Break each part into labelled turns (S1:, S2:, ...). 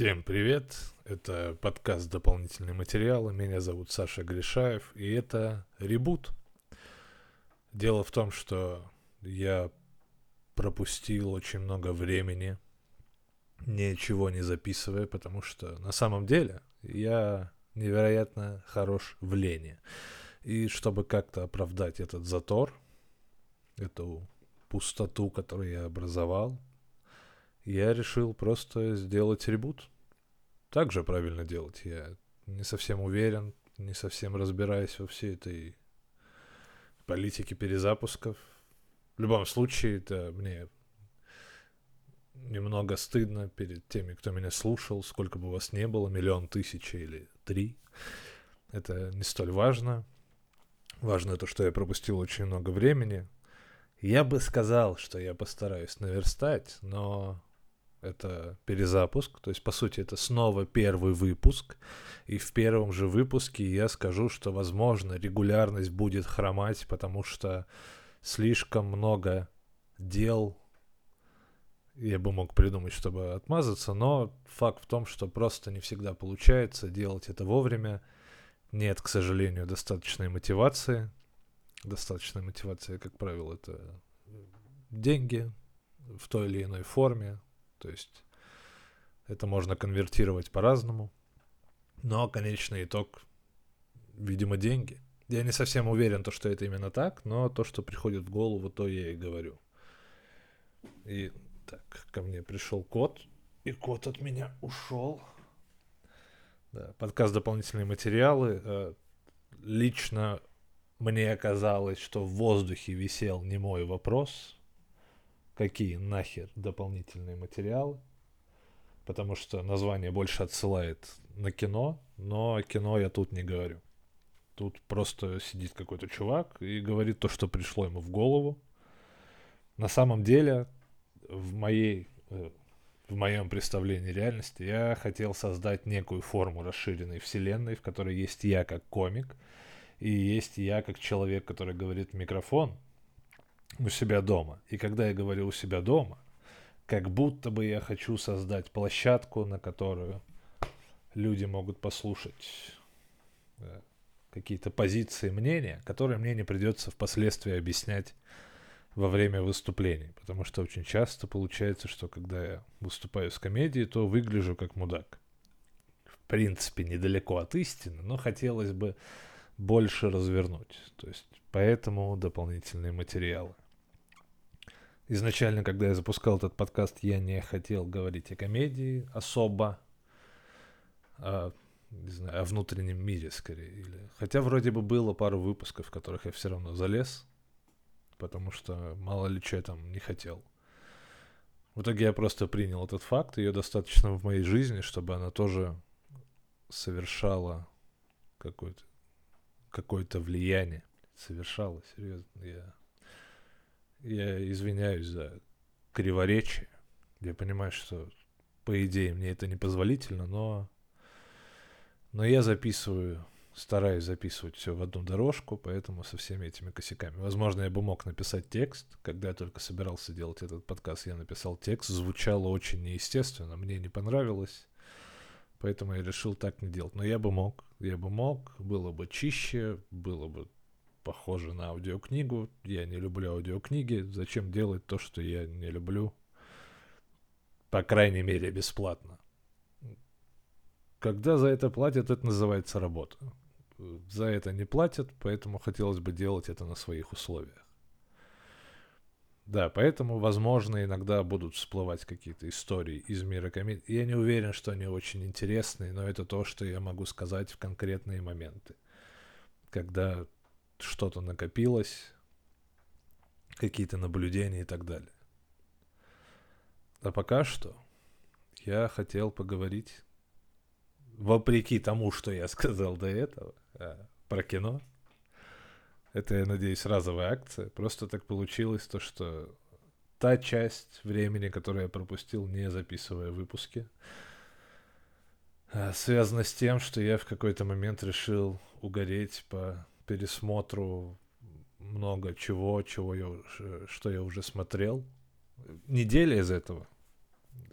S1: Всем привет! Это подкаст «Дополнительные материалы». Меня зовут Саша Гришаев, и это ребут. Дело в том, что я пропустил очень много времени, ничего не записывая, потому что на самом деле я невероятно хорош в лени. И чтобы как-то оправдать этот затор, эту пустоту, которую я образовал, я решил просто сделать ребут. Так же правильно делать. Я не совсем уверен, не совсем разбираюсь во всей этой политике перезапусков. В любом случае, это мне немного стыдно перед теми, кто меня слушал, сколько бы вас не было, миллион тысяч или три. Это не столь важно. Важно то, что я пропустил очень много времени. Я бы сказал, что я постараюсь наверстать, но это перезапуск, то есть, по сути, это снова первый выпуск, и в первом же выпуске я скажу, что, возможно, регулярность будет хромать, потому что слишком много дел я бы мог придумать, чтобы отмазаться, но факт в том, что просто не всегда получается делать это вовремя. Нет, к сожалению, достаточной мотивации. Достаточная мотивация, как правило, это деньги в той или иной форме, то есть это можно конвертировать по-разному. Но конечный итог, видимо, деньги. Я не совсем уверен, то, что это именно так, но то, что приходит в голову, то я и говорю. И так, ко мне пришел кот, и кот от меня ушел. Да, подкаст «Дополнительные материалы». Э, лично мне оказалось, что в воздухе висел не мой вопрос, какие нахер дополнительные материалы, потому что название больше отсылает на кино, но кино я тут не говорю. Тут просто сидит какой-то чувак и говорит то, что пришло ему в голову. На самом деле, в моей э, в моем представлении реальности я хотел создать некую форму расширенной вселенной, в которой есть я как комик, и есть я как человек, который говорит в микрофон, у себя дома. И когда я говорю у себя дома, как будто бы я хочу создать площадку, на которую люди могут послушать э, какие-то позиции, мнения, которые мне не придется впоследствии объяснять во время выступлений. Потому что очень часто получается, что когда я выступаю с комедией, то выгляжу как мудак. В принципе, недалеко от истины, но хотелось бы больше развернуть. То есть поэтому дополнительные материалы. Изначально, когда я запускал этот подкаст, я не хотел говорить о комедии особо, а, не знаю, о внутреннем мире скорее. Или... Хотя вроде бы было пару выпусков, в которых я все равно залез, потому что мало ли что я там не хотел. В итоге я просто принял этот факт, ее достаточно в моей жизни, чтобы она тоже совершала какое-то какое-то влияние. Совершала, серьезно. Я я извиняюсь за криворечие. Я понимаю, что по идее мне это непозволительно, но, но я записываю, стараюсь записывать все в одну дорожку, поэтому со всеми этими косяками. Возможно, я бы мог написать текст. Когда я только собирался делать этот подкаст, я написал текст. Звучало очень неестественно, мне не понравилось. Поэтому я решил так не делать. Но я бы мог, я бы мог, было бы чище, было бы похоже на аудиокнигу. Я не люблю аудиокниги. Зачем делать то, что я не люблю? По крайней мере, бесплатно. Когда за это платят, это называется работа. За это не платят, поэтому хотелось бы делать это на своих условиях. Да, поэтому, возможно, иногда будут всплывать какие-то истории из мира комедии. Я не уверен, что они очень интересные, но это то, что я могу сказать в конкретные моменты. Когда что-то накопилось, какие-то наблюдения и так далее. А пока что я хотел поговорить, вопреки тому, что я сказал до этого, а, про кино. Это, я надеюсь, разовая акция. Просто так получилось то, что та часть времени, которую я пропустил, не записывая выпуски, а, связана с тем, что я в какой-то момент решил угореть по пересмотру много чего, чего я, что я уже смотрел. Неделя из этого.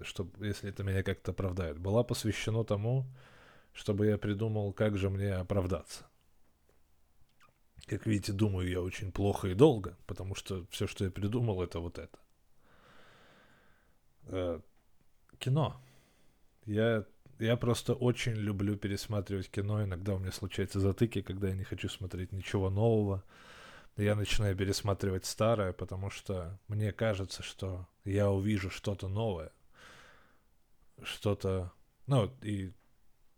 S1: чтобы, если это меня как-то оправдает, была посвящена тому, чтобы я придумал, как же мне оправдаться. Как видите, думаю я очень плохо и долго, потому что все, что я придумал, это вот это. Э, кино. Я, я просто очень люблю пересматривать кино. Иногда у меня случаются затыки, когда я не хочу смотреть ничего нового. Я начинаю пересматривать старое, потому что мне кажется, что я увижу что-то новое. Что-то... Ну, и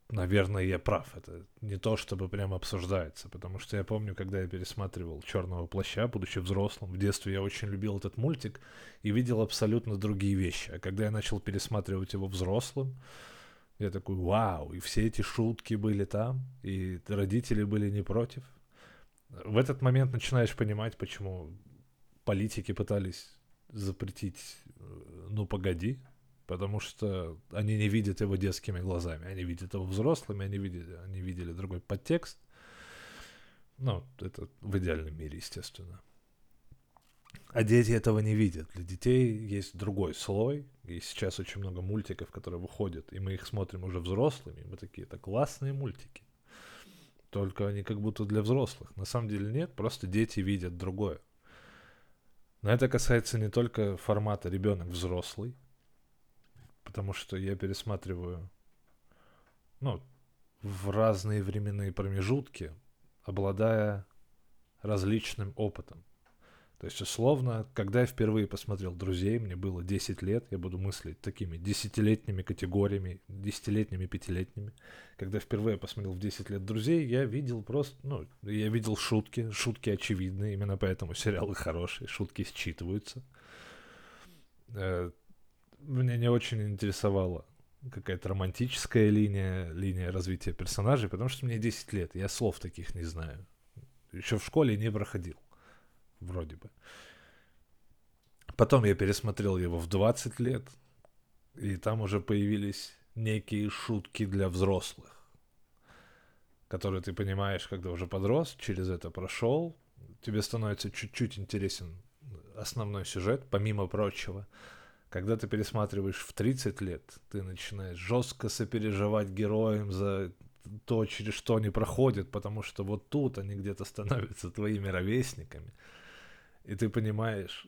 S1: наверное, я прав. Это не то, чтобы прямо обсуждается, потому что я помню, когда я пересматривал Черного плаща, будучи взрослым, в детстве я очень любил этот мультик и видел абсолютно другие вещи. А когда я начал пересматривать его взрослым, я такой, вау, и все эти шутки были там, и родители были не против. В этот момент начинаешь понимать, почему политики пытались запретить э, «Ну, погоди», потому что они не видят его детскими глазами, они видят его взрослыми, они видели, они видели другой подтекст. Ну, это в идеальном мире, естественно. А дети этого не видят. Для детей есть другой слой. И сейчас очень много мультиков, которые выходят, и мы их смотрим уже взрослыми. Мы такие, это классные мультики. Только они как будто для взрослых. На самом деле нет, просто дети видят другое. Но это касается не только формата ребенок-взрослый, потому что я пересматриваю, ну, в разные временные промежутки, обладая различным опытом. То есть, условно, когда я впервые посмотрел «Друзей», мне было 10 лет, я буду мыслить такими десятилетними категориями, десятилетними, пятилетними. Когда впервые посмотрел в 10 лет «Друзей», я видел просто, ну, я видел шутки, шутки очевидные, именно поэтому сериалы хорошие, шутки считываются. Э, меня не очень интересовала какая-то романтическая линия, линия развития персонажей, потому что мне 10 лет, я слов таких не знаю. Еще в школе не проходил, вроде бы. Потом я пересмотрел его в 20 лет, и там уже появились некие шутки для взрослых, которые ты понимаешь, когда уже подрос, через это прошел, тебе становится чуть-чуть интересен основной сюжет, помимо прочего. Когда ты пересматриваешь в 30 лет, ты начинаешь жестко сопереживать героям за то, через что они проходят, потому что вот тут они где-то становятся твоими ровесниками. И ты понимаешь,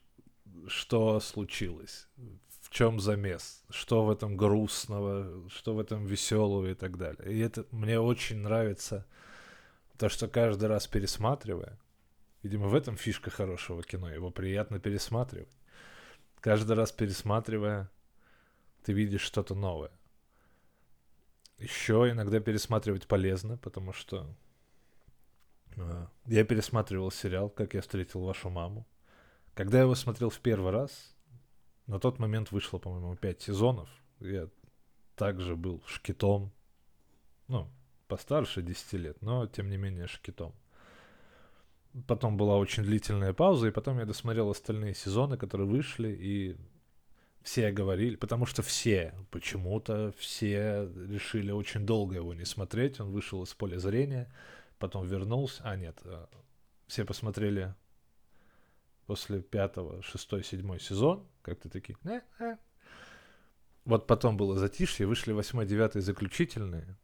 S1: что случилось, в чем замес, что в этом грустного, что в этом веселого и так далее. И это мне очень нравится, то, что каждый раз пересматривая, видимо, в этом фишка хорошего кино, его приятно пересматривать каждый раз пересматривая, ты видишь что-то новое. Еще иногда пересматривать полезно, потому что я пересматривал сериал «Как я встретил вашу маму». Когда я его смотрел в первый раз, на тот момент вышло, по-моему, пять сезонов. Я также был шкитом, ну, постарше 10 лет, но тем не менее шкитом. Потом была очень длительная пауза, и потом я досмотрел остальные сезоны, которые вышли, и все говорили, потому что все, почему-то все решили очень долго его не смотреть, он вышел из поля зрения, потом вернулся, а нет, э, все посмотрели после пятого, шестой, седьмой сезон, как-то такие, э, э. вот потом было затишье, вышли восьмой, девятый заключительные,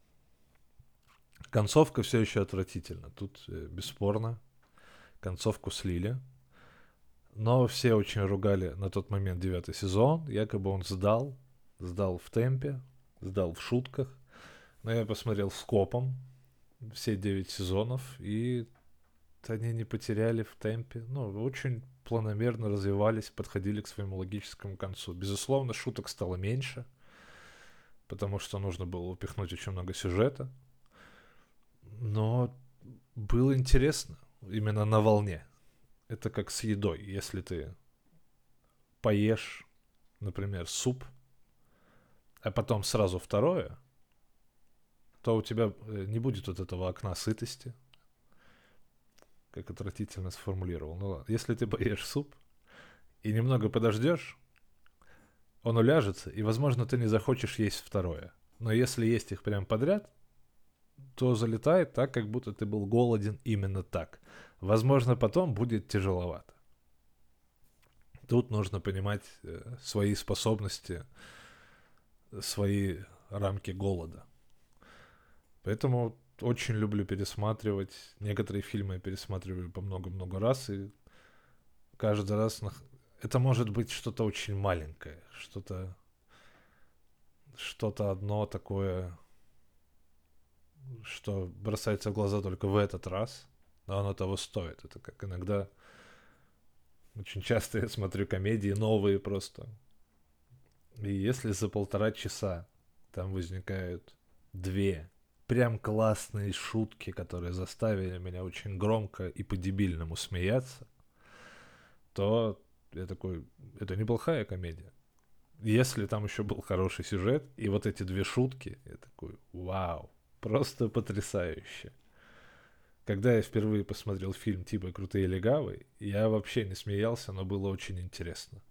S1: концовка все еще отвратительна, тут э, бесспорно, концовку слили. Но все очень ругали на тот момент девятый сезон. Якобы он сдал, сдал в темпе, сдал в шутках. Но я посмотрел скопом все девять сезонов, и они не потеряли в темпе. Ну, очень планомерно развивались, подходили к своему логическому концу. Безусловно, шуток стало меньше, потому что нужно было упихнуть очень много сюжета. Но было интересно именно на волне. Это как с едой. Если ты поешь, например, суп, а потом сразу второе, то у тебя э, не будет вот этого окна сытости, как отвратительно сформулировал. Ну ладно, если ты поешь суп и немного подождешь, он уляжется, и, возможно, ты не захочешь есть второе. Но если есть их прям подряд, то залетает так, как будто ты был голоден именно так. Возможно, потом будет тяжеловато. Тут нужно понимать э, свои способности свои рамки голода. Поэтому очень люблю пересматривать. Некоторые фильмы я пересматриваю по много-много раз, и каждый раз это может быть что-то очень маленькое, что-то что-то одно такое, что бросается в глаза только в этот раз, но оно того стоит. Это как иногда очень часто я смотрю комедии новые просто. И если за полтора часа там возникают две прям классные шутки, которые заставили меня очень громко и по-дебильному смеяться, то я такой, это неплохая комедия. Если там еще был хороший сюжет, и вот эти две шутки, я такой, вау, просто потрясающе. Когда я впервые посмотрел фильм типа «Крутые легавы», я вообще не смеялся, но было очень интересно.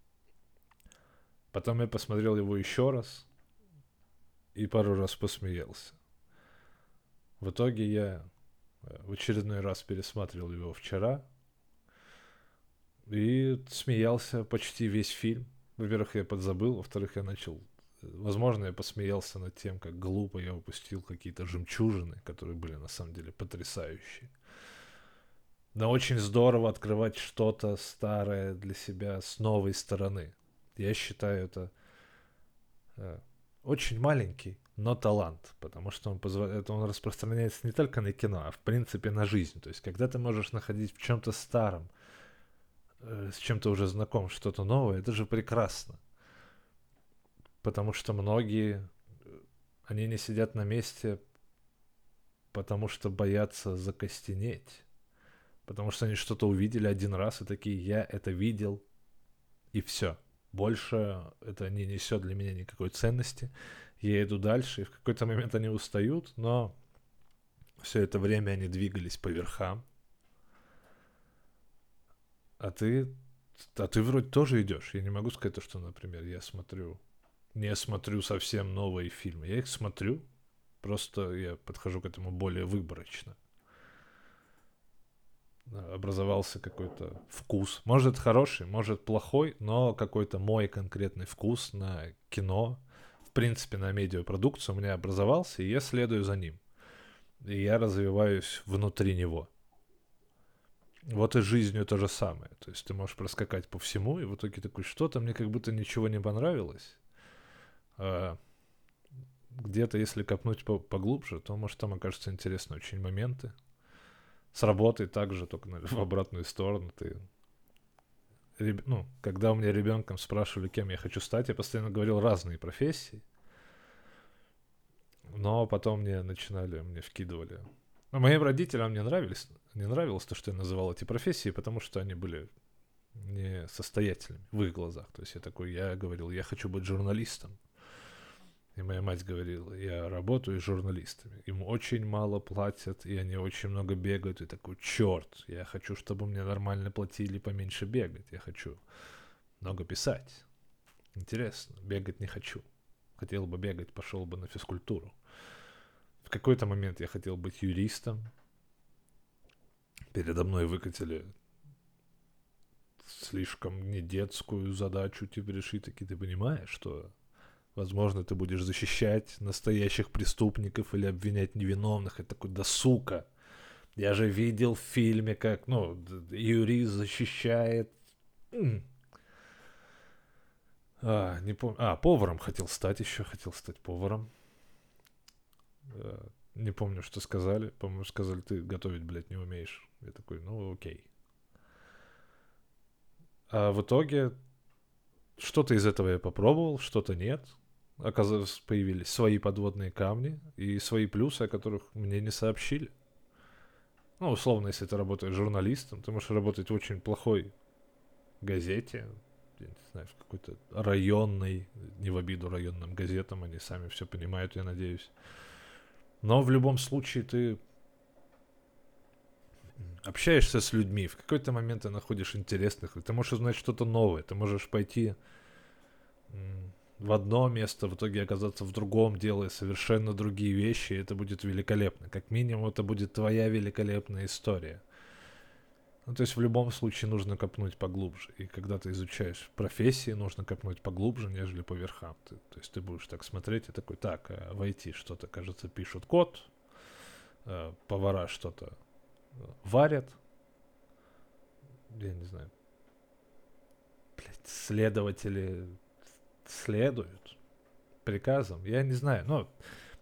S1: Потом я посмотрел его еще раз и пару раз посмеялся. В итоге я э, в очередной раз пересматривал его вчера и смеялся почти весь фильм. Во-первых, я подзабыл, во-вторых, я начал... Возможно, я посмеялся над тем, как глупо я упустил какие-то жемчужины, которые были на самом деле потрясающие. Но очень здорово открывать что-то старое для себя с новой стороны. Я считаю это э, очень маленький, но талант, потому что он, позволяет, он распространяется не только на кино, а в принципе на жизнь. То есть, когда ты можешь находить в чем-то старом, э, с чем-то уже знаком, что-то новое, это же прекрасно. Потому что многие, э, они не сидят на месте, потому что боятся закостенеть. Потому что они что-то увидели один раз и такие, я это видел, и все. Больше это не несет для меня никакой ценности я иду дальше, и в какой-то момент они устают, но все это время они двигались по верхам. А ты, а ты вроде тоже идешь. Я не могу сказать, что, например, я смотрю, не смотрю совсем новые фильмы. Я их смотрю, просто я подхожу к этому более выборочно. Образовался какой-то вкус. Может хороший, может плохой, но какой-то мой конкретный вкус на кино, принципе, на медиапродукцию у меня образовался, и я следую за ним. И я развиваюсь внутри него. Вот и жизнью то же самое. То есть ты можешь проскакать по всему, и в итоге такой, что-то мне как будто ничего не понравилось. А где-то, если копнуть по поглубже, то, может, там окажутся интересные очень моменты. С работой также, только в обратную сторону. Ты ну, когда у меня ребенком спрашивали, кем я хочу стать, я постоянно говорил разные профессии. Но потом мне начинали, мне вкидывали. Но моим родителям не нравились, не нравилось то, что я называл эти профессии, потому что они были несостоятельными в их глазах. То есть я такой, я говорил, я хочу быть журналистом. Моя мать говорила, я работаю с журналистами. Им очень мало платят, и они очень много бегают. И такой, черт, я хочу, чтобы мне нормально платили, поменьше бегать. Я хочу много писать. Интересно, бегать не хочу. Хотел бы бегать, пошел бы на физкультуру. В какой-то момент я хотел быть юристом. Передо мной выкатили слишком не детскую задачу, типа решить, таки ты понимаешь, что Возможно, ты будешь защищать настоящих преступников или обвинять невиновных. И такой, да сука. Я же видел в фильме, как, ну, юрист защищает... А, не помню. А, поваром хотел стать еще, хотел стать поваром. А, не помню, что сказали. По-моему, сказали, ты готовить, блядь, не умеешь. Я такой, ну, окей. А в итоге что-то из этого я попробовал, что-то нет оказалось, появились свои подводные камни и свои плюсы, о которых мне не сообщили. Ну, условно, если ты работаешь журналистом, ты можешь работать в очень плохой газете, я не знаю, в какой-то районной, не в обиду районным газетам, они сами все понимают, я надеюсь. Но в любом случае ты общаешься с людьми, в какой-то момент ты находишь интересных, ты можешь узнать что-то новое, ты можешь пойти в одно место, в итоге оказаться в другом, делая совершенно другие вещи, и это будет великолепно. Как минимум, это будет твоя великолепная история. Ну, то есть в любом случае нужно копнуть поглубже. И когда ты изучаешь профессии, нужно копнуть поглубже, нежели по верхам. Ты, то есть ты будешь так смотреть и такой, так, а в IT что-то, кажется, пишут код, э, повара что-то э, варят, я не знаю, блядь, следователи следуют приказам, я не знаю, но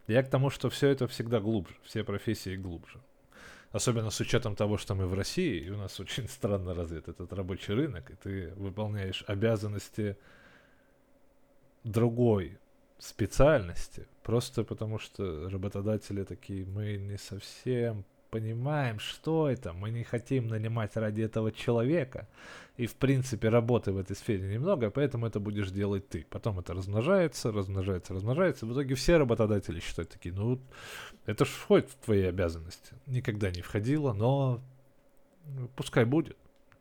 S1: я к тому, что все это всегда глубже, все профессии глубже. Особенно с учетом того, что мы в России, и у нас очень странно развит этот рабочий рынок, и ты выполняешь обязанности другой специальности, просто потому что работодатели такие, мы не совсем понимаем, что это, мы не хотим нанимать ради этого человека, и в принципе работы в этой сфере немного, поэтому это будешь делать ты. Потом это размножается, размножается, размножается, в итоге все работодатели считают такие, ну, это же входит в твои обязанности. Никогда не входило, но пускай будет,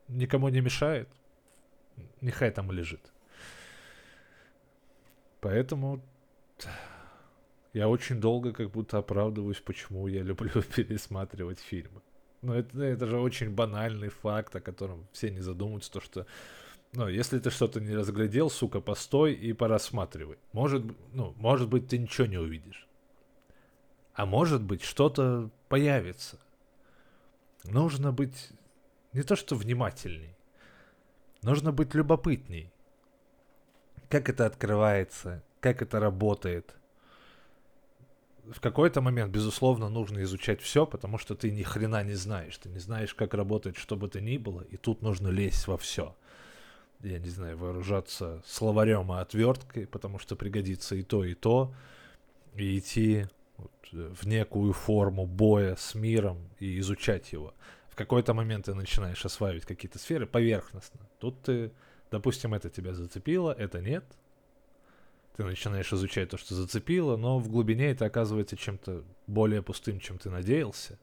S1: никому не мешает, нехай там лежит. Поэтому я очень долго как будто оправдываюсь, почему я люблю пересматривать фильмы. Но это, это же очень банальный факт, о котором все не задумываются, то что ну, если ты что-то не разглядел, сука, постой и порассматривай. Может, ну, может быть, ты ничего не увидишь. А может быть, что-то появится. Нужно быть не то что внимательней, нужно быть любопытней. Как это открывается, как это работает – в какой-то момент, безусловно, нужно изучать все, потому что ты ни хрена не знаешь. Ты не знаешь, как работает что бы то ни было, и тут нужно лезть во все. Я не знаю, вооружаться словарем и отверткой, потому что пригодится и то, и то, и идти вот, в некую форму боя с миром и изучать его. В какой-то момент ты начинаешь осваивать какие-то сферы поверхностно. Тут ты, допустим, это тебя зацепило, это нет, ты начинаешь изучать то, что зацепило, но в глубине это оказывается чем-то более пустым, чем ты надеялся.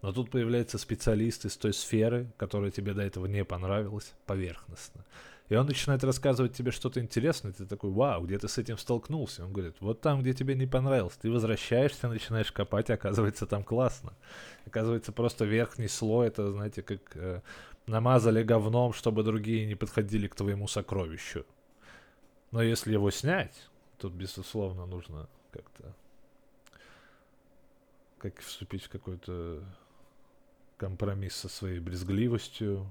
S1: Но тут появляется специалист из той сферы, которая тебе до этого не понравилась, поверхностно. И он начинает рассказывать тебе что-то интересное, ты такой, вау, где ты с этим столкнулся? Он говорит, вот там, где тебе не понравилось. Ты возвращаешься, начинаешь копать, оказывается, там классно. Оказывается, просто верхний слой, это, знаете, как э, намазали говном, чтобы другие не подходили к твоему сокровищу. Но если его снять, тут, безусловно, нужно как-то как вступить в какой-то компромисс со своей брезгливостью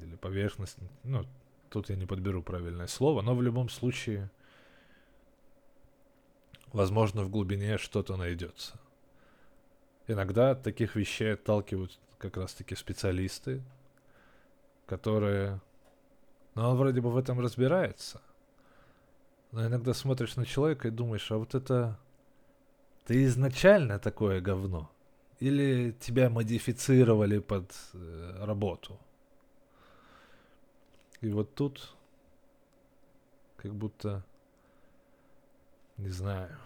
S1: или поверхность. Ну, тут я не подберу правильное слово, но в любом случае, возможно, в глубине что-то найдется. Иногда от таких вещей отталкивают как раз-таки специалисты, которые... Ну, он вроде бы в этом разбирается, но иногда смотришь на человека и думаешь, а вот это... Ты изначально такое говно? Или тебя модифицировали под э, работу? И вот тут как будто, не знаю,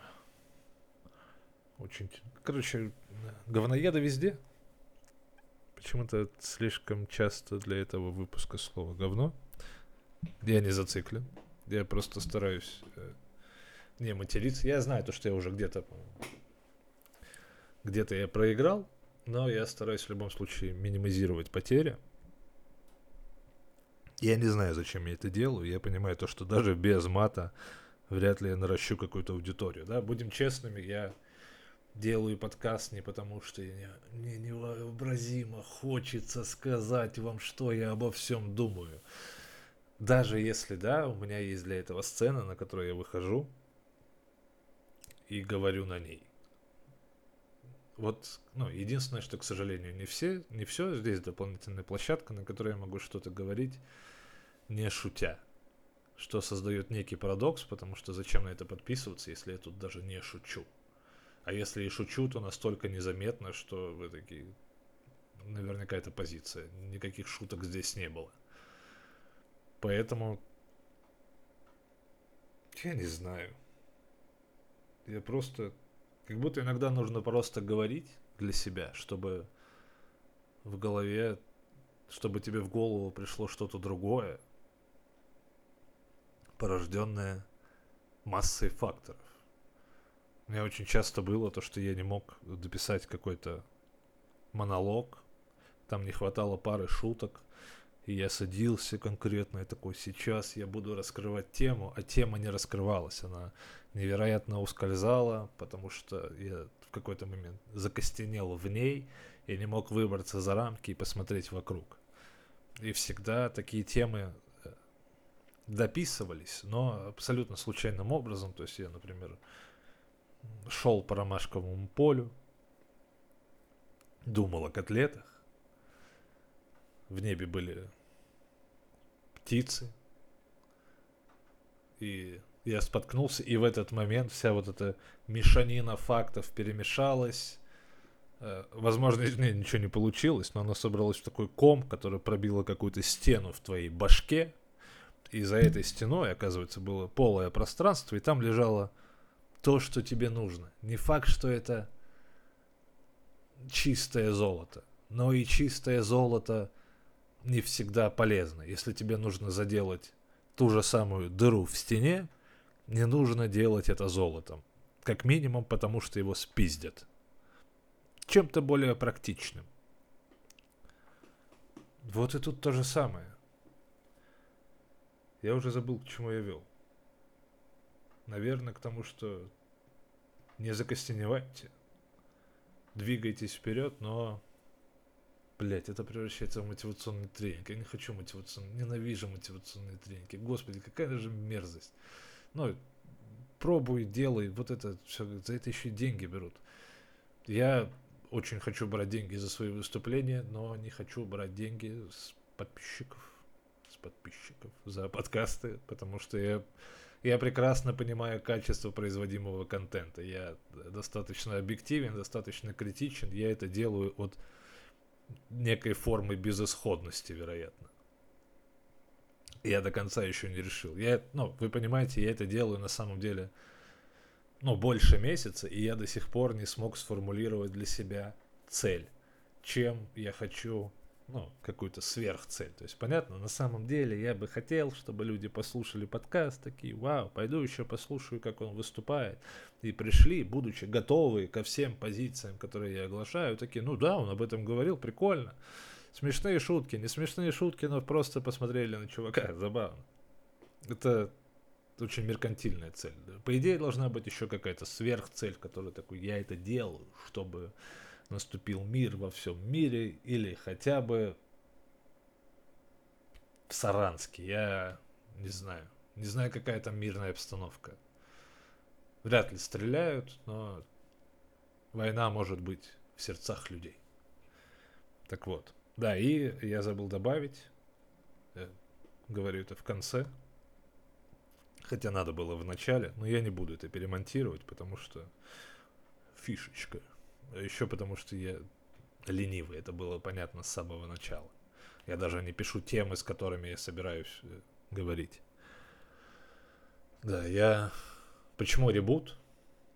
S1: очень... Короче, говноеда везде. Почему-то слишком часто для этого выпуска слова говно. Я не зациклен. Я просто стараюсь э, не материться. Я знаю то, что я уже где-то где-то я проиграл, но я стараюсь в любом случае минимизировать потери. Я не знаю, зачем я это делаю. Я понимаю то, что даже без мата вряд ли я наращу какую-то аудиторию. Да, будем честными, я делаю подкаст не потому, что я, мне невообразимо хочется сказать вам, что я обо всем думаю даже если, да, у меня есть для этого сцена, на которую я выхожу и говорю на ней. Вот, ну, единственное, что, к сожалению, не все, не все, здесь дополнительная площадка, на которой я могу что-то говорить, не шутя. Что создает некий парадокс, потому что зачем на это подписываться, если я тут даже не шучу. А если и шучу, то настолько незаметно, что вы такие... Наверняка это позиция. Никаких шуток здесь не было. Поэтому... Я не знаю. Я просто... Как будто иногда нужно просто говорить для себя, чтобы в голове, чтобы тебе в голову пришло что-то другое, порожденное массой факторов. У меня очень часто было то, что я не мог дописать какой-то монолог, там не хватало пары шуток, и я садился конкретно и такой, сейчас я буду раскрывать тему, а тема не раскрывалась, она невероятно ускользала, потому что я в какой-то момент закостенел в ней и не мог выбраться за рамки и посмотреть вокруг. И всегда такие темы э, дописывались, но абсолютно случайным образом. То есть я, например, шел по ромашковому полю, думал о котлетах, в небе были птицы, и я споткнулся, и в этот момент вся вот эта мешанина фактов перемешалась. Э, возможно, не, ничего не получилось, но она собралась в такой ком, который пробила какую-то стену в твоей башке. И за этой стеной, оказывается, было полое пространство, и там лежало то, что тебе нужно. Не факт, что это чистое золото, но и чистое золото не всегда полезно. Если тебе нужно заделать ту же самую дыру в стене, не нужно делать это золотом. Как минимум, потому что его спиздят. Чем-то более практичным. Вот и тут то же самое. Я уже забыл, к чему я вел. Наверное, к тому, что не закостеневайте. Двигайтесь вперед, но Блять, это превращается в мотивационный тренинг. Я не хочу мотивационный, ненавижу мотивационные тренинги. Господи, какая же мерзость. Ну, пробуй, делай, вот это все, за это еще и деньги берут. Я очень хочу брать деньги за свои выступления, но не хочу брать деньги с подписчиков, с подписчиков за подкасты, потому что я, я прекрасно понимаю качество производимого контента. Я достаточно объективен, достаточно критичен. Я это делаю от некой формы безысходности, вероятно. Я до конца еще не решил. Я, ну, вы понимаете, я это делаю на самом деле, ну, больше месяца, и я до сих пор не смог сформулировать для себя цель, чем я хочу ну, какую-то сверхцель. То есть, понятно, на самом деле я бы хотел, чтобы люди послушали подкаст, такие, вау, пойду еще послушаю, как он выступает. И пришли, будучи готовы ко всем позициям, которые я оглашаю, такие, ну да, он об этом говорил, прикольно. Смешные шутки, не смешные шутки, но просто посмотрели на чувака, забавно. Это очень меркантильная цель. По идее, должна быть еще какая-то сверхцель, которая такой, я это делаю, чтобы наступил мир во всем мире или хотя бы в Саранске. Я не знаю. Не знаю, какая там мирная обстановка. Вряд ли стреляют, но война может быть в сердцах людей. Так вот. Да, и я забыл добавить, я говорю это в конце, хотя надо было в начале, но я не буду это перемонтировать, потому что фишечка. Еще потому, что я ленивый, это было понятно с самого начала. Я даже не пишу темы, с которыми я собираюсь э, говорить. Да, я... Почему ребут?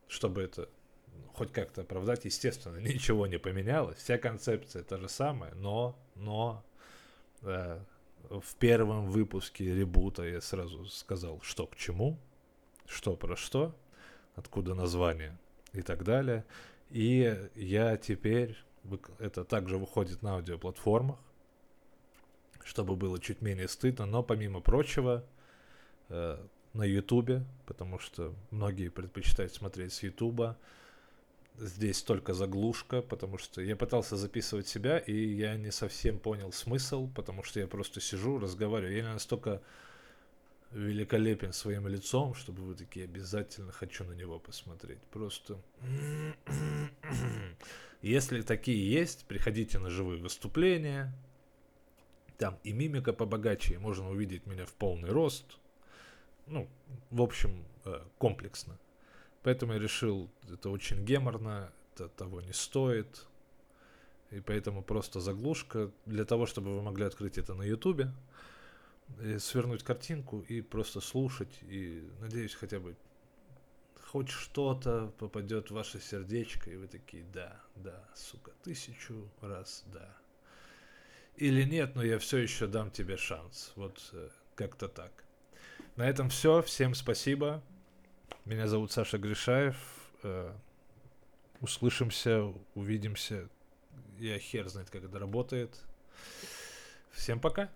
S1: Чтобы это хоть как-то оправдать, естественно, ничего не поменялось. Вся концепция та же самая, но, но э, в первом выпуске ребута я сразу сказал, что к чему, что про что, откуда название и так далее. И я теперь, это также выходит на аудиоплатформах, чтобы было чуть менее стыдно, но помимо прочего, э, на Ютубе, потому что многие предпочитают смотреть с Ютуба. Здесь только заглушка, потому что я пытался записывать себя, и я не совсем понял смысл, потому что я просто сижу, разговариваю. Я настолько великолепен своим лицом, чтобы вы такие обязательно хочу на него посмотреть. Просто если такие есть, приходите на живые выступления. Там и мимика побогаче, и можно увидеть меня в полный рост. Ну, в общем, э, комплексно. Поэтому я решил, это очень геморно, это того не стоит. И поэтому просто заглушка для того, чтобы вы могли открыть это на ютубе свернуть картинку и просто слушать. И надеюсь, хотя бы хоть что-то попадет в ваше сердечко, и вы такие, да, да, сука, тысячу раз да. Или нет, но я все еще дам тебе шанс. Вот э, как-то так. На этом все. Всем спасибо. Меня зовут Саша Гришаев. Э, услышимся, увидимся. Я хер знает, как это работает. Всем пока.